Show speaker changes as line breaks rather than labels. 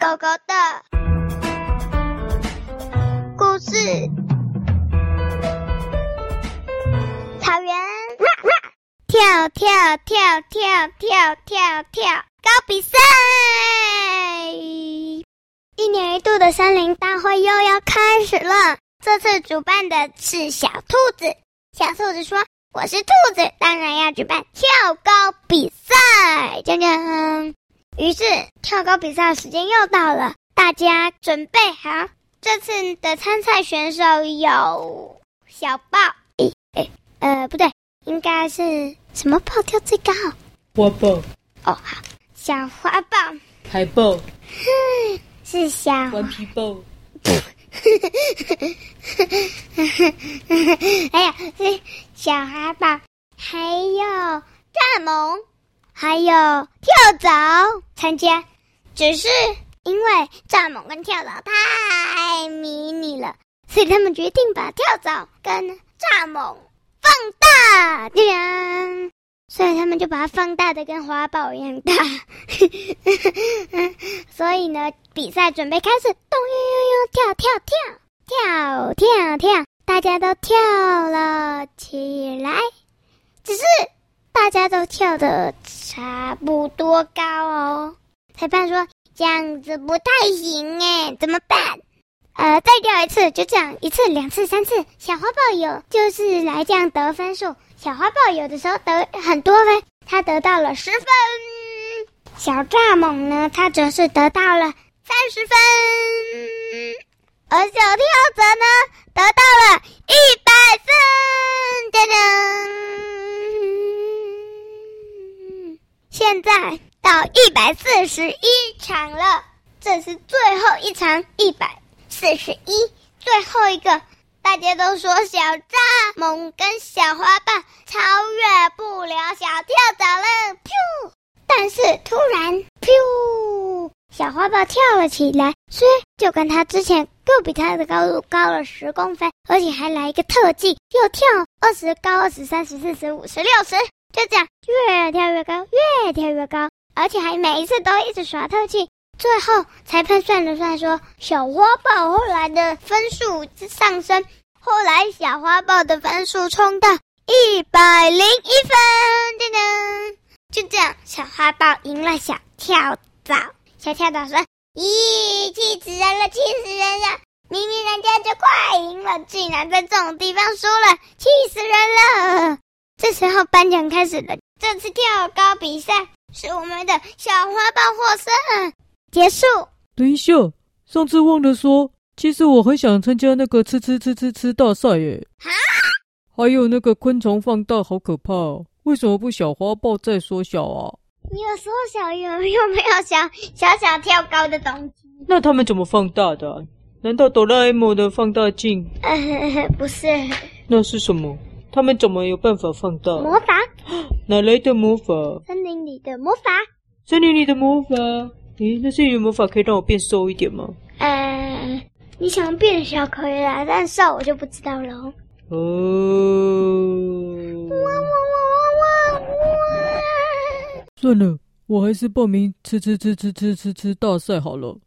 狗狗的故事。草原，跳跳跳跳跳跳跳，高比赛！一年一度的森林大会又要开始了。这次主办的是小兔子。小兔子说：“我是兔子，当然要举办跳高比赛。”锵锵。于是跳高比赛的时间又到了，大家准备好。这次的参赛选手有小豹，诶诶，呃，不对，应该是什么豹跳最高？
花豹。
哦，好，小花豹。
海豹。
哼，是小。
顽皮豹。
哎呀，是小海豹，还有蚱蜢。还有跳蚤参加，只是因为蚱蜢跟跳蚤太迷你了，所以他们决定把跳蚤跟蚱蜢放大，这样，所以他们就把它放大的跟花豹一样大。所以呢，比赛准备开始，咚呦呦呦，跳跳跳跳跳跳，大家都跳了起来，只是。大家都跳的差不多高哦。裁判说：“这样子不太行哎，怎么办？呃，再跳一次，就这样一次、两次、三次。小花豹有就是来这样得分数。小花豹有的时候得很多分，他得到了十分。小蚱蜢呢，他则是得到了三十分。而小跳蚤呢，得到了一百分。噔噔。”现在到一百四十一场了，这是最后一场，一百四十一，最后一个。大家都说小蚱蜢跟小花豹超越不了小跳蚤了，噗！但是突然，噗！小花豹跳了起来，所以就跟他之前又比他的高度高了十公分，而且还来一个特技，又跳二十高二十三十四十五十六十。就这样，越跳越高，越跳越高，而且还每一次都一直耍特技。最后，裁判算了算，说小花豹后来的分数上升，后来小花豹的分数冲到一百零一分，噔噔，就这样，小花豹赢了小跳蚤。小跳蚤说：“咦，气死人了，气死人了！明明人家就快赢了，竟然在这种地方输了，气死人了！”这时候颁奖开始了。这次跳高比赛是我们的小花豹获胜。结束。
等一下，上次忘了说，其实我很想参加那个吃吃吃吃吃大赛耶。啊？还有那个昆虫放大，好可怕哦！为什么不小花豹再缩小啊？
你有缩小，有有没有小小小跳高的东西？
那他们怎么放大的？难道哆啦 A 梦的放大镜？
呃，不是。
那是什么？他们怎么有办法放大？
魔法？
哪来的魔法？
森林里的魔法。
森林里的魔法？诶，那森林魔法可以让我变瘦一点吗？
呃，你想变小可以啦，但瘦我就不知道了。哦。哇哇哇哇哇哇！
算了，我还是报名吃吃吃吃吃吃吃大赛好了。